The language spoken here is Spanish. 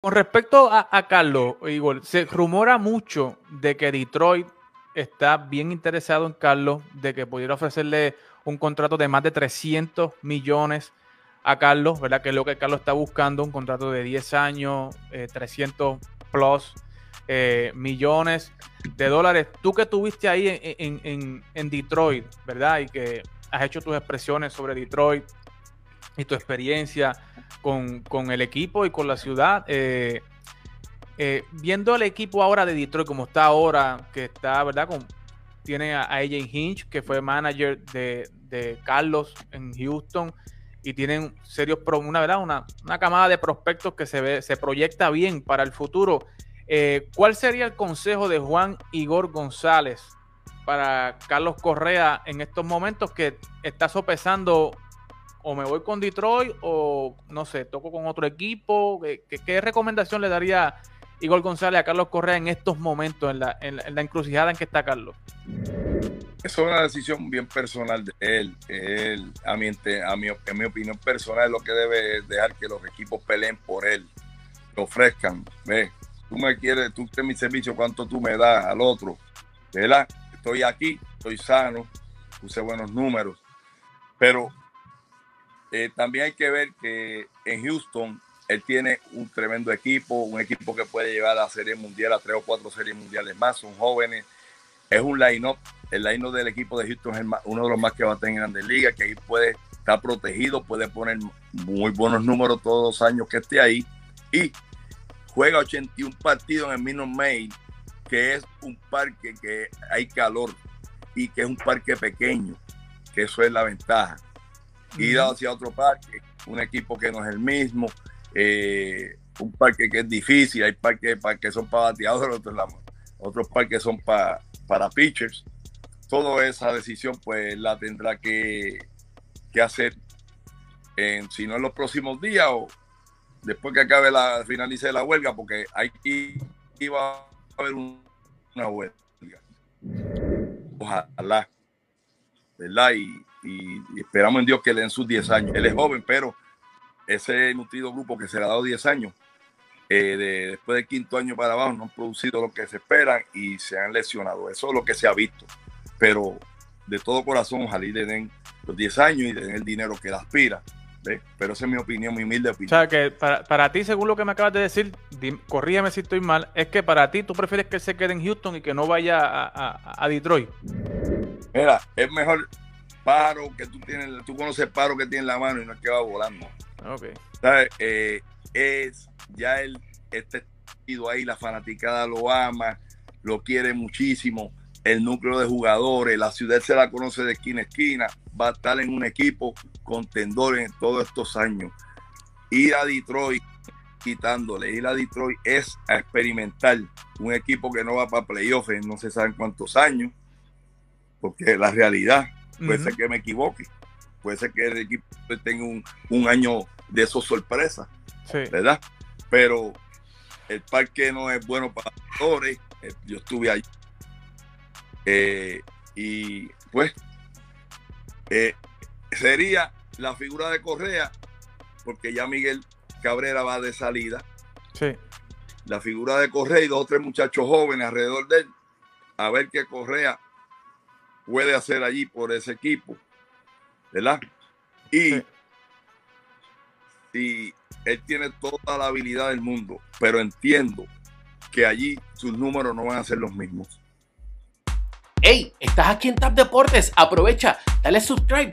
Con respecto a, Carlos, Igor, se rumora mucho de que Detroit está bien interesado en Carlos, de que pudiera ofrecerle un contrato de más de 300 millones a Carlos, ¿verdad? Que es lo que Carlos está buscando, un contrato de 10 años, 300 eh, plus eh, millones de dólares. Tú que estuviste ahí en, en, Detroit, ¿verdad? Y que has hecho tus expresiones sobre Detroit y tu experiencia con, el equipo y con la ciudad. Eh, eh, viendo el equipo ahora de Detroit como está ahora, que está, ¿verdad? Con, tiene a, AJ Hinch, que fue manager de, Carlos en Houston, y tienen serios, una, ¿verdad? Una, una, camada de prospectos que se, ve, se proyecta bien para el futuro. Eh, ¿Cuál sería el consejo de Juan Igor González para Carlos Correa en estos momentos que está sopesando o me voy con Detroit o no sé, toco con otro equipo. ¿Qué, recomendación le daría Igor González a Carlos Correa en estos momentos, en la, en, encrucijada en que está Carlos? Es una decisión bien personal de él. él a, mi, en mi opinión personal, es lo que debe dejar que los equipos peleen por él, lo ofrezcan. Ve, tú me quieres, tú tienes mi servicio, cuánto tú me das al otro. ¿Verdad? Estoy aquí, estoy sano, puse buenos números. Pero eh, también hay que ver que en Houston él tiene un tremendo equipo, un equipo que puede llevar a la Serie Mundial, a tres o cuatro series mundiales más, son jóvenes. Es un line-up, el line-up del equipo de Houston es uno de los más que va a tener en Grandes Ligas, que ahí puede estar protegido, puede poner muy buenos números todos los años que esté ahí. Y juega 81 partidos en el Minute Maid, que es un parque que hay calor y que es un parque pequeño, que eso es la ventaja ir hacia otro parque, un equipo que no es el mismo, eh, un parque que es difícil, hay parques que son para bateadores, otros, otros parques son para, para pitchers. Toda esa decisión pues la tendrá que, hacer en, si no en los próximos días o después que acabe la finalice la huelga, porque aquí iba a haber una huelga. Ojalá, ¿verdad? Y, y, esperamos en Dios que le den sus 10 años. Él es joven, pero ese nutrido grupo que se le ha dado 10 años, eh, de, después del quinto año para abajo, no han producido lo que se esperan y se han lesionado. Eso es lo que se ha visto. Pero de todo corazón, ojalá le den los 10 años y le den el dinero que él aspira. Pero esa es mi opinión, mi humilde opinión. O sea, que para, ti, según lo que me acabas de decir, corrígeme si estoy mal, es que para ti tú prefieres que él se quede en Houston y que no vaya a, a Detroit. Mira, es mejor, paro que tú tienes, tú conoces el paro que tiene en la mano y no es que va volando. Okay. Eh, es ya él este ido ahí, la fanaticada lo ama, lo quiere muchísimo, el núcleo de jugadores, la ciudad se la conoce de esquina a esquina, va a estar en un equipo contendor en todos estos años. Ir a Detroit quitándole, ir a Detroit es a experimentar un equipo que no va para playoffs no se saben cuántos años, porque la realidad Puede ser que me equivoque. Puede ser que el equipo tenga un, año de esos sorpresas. ¿Verdad? Pero el parque no es bueno para actores. Eh, yo estuve allí. Eh, y pues eh, sería la figura de Correa, porque ya Miguel Cabrera va de salida. Sí. La figura de Correa y dos o tres muchachos jóvenes alrededor de él. A ver qué Correa puede hacer allí por ese equipo, ¿verdad? Y si él tiene toda la habilidad del mundo, pero entiendo que allí sus números no van a ser los mismos. Hey, estás aquí en Tap Deportes, aprovecha, dale subscribe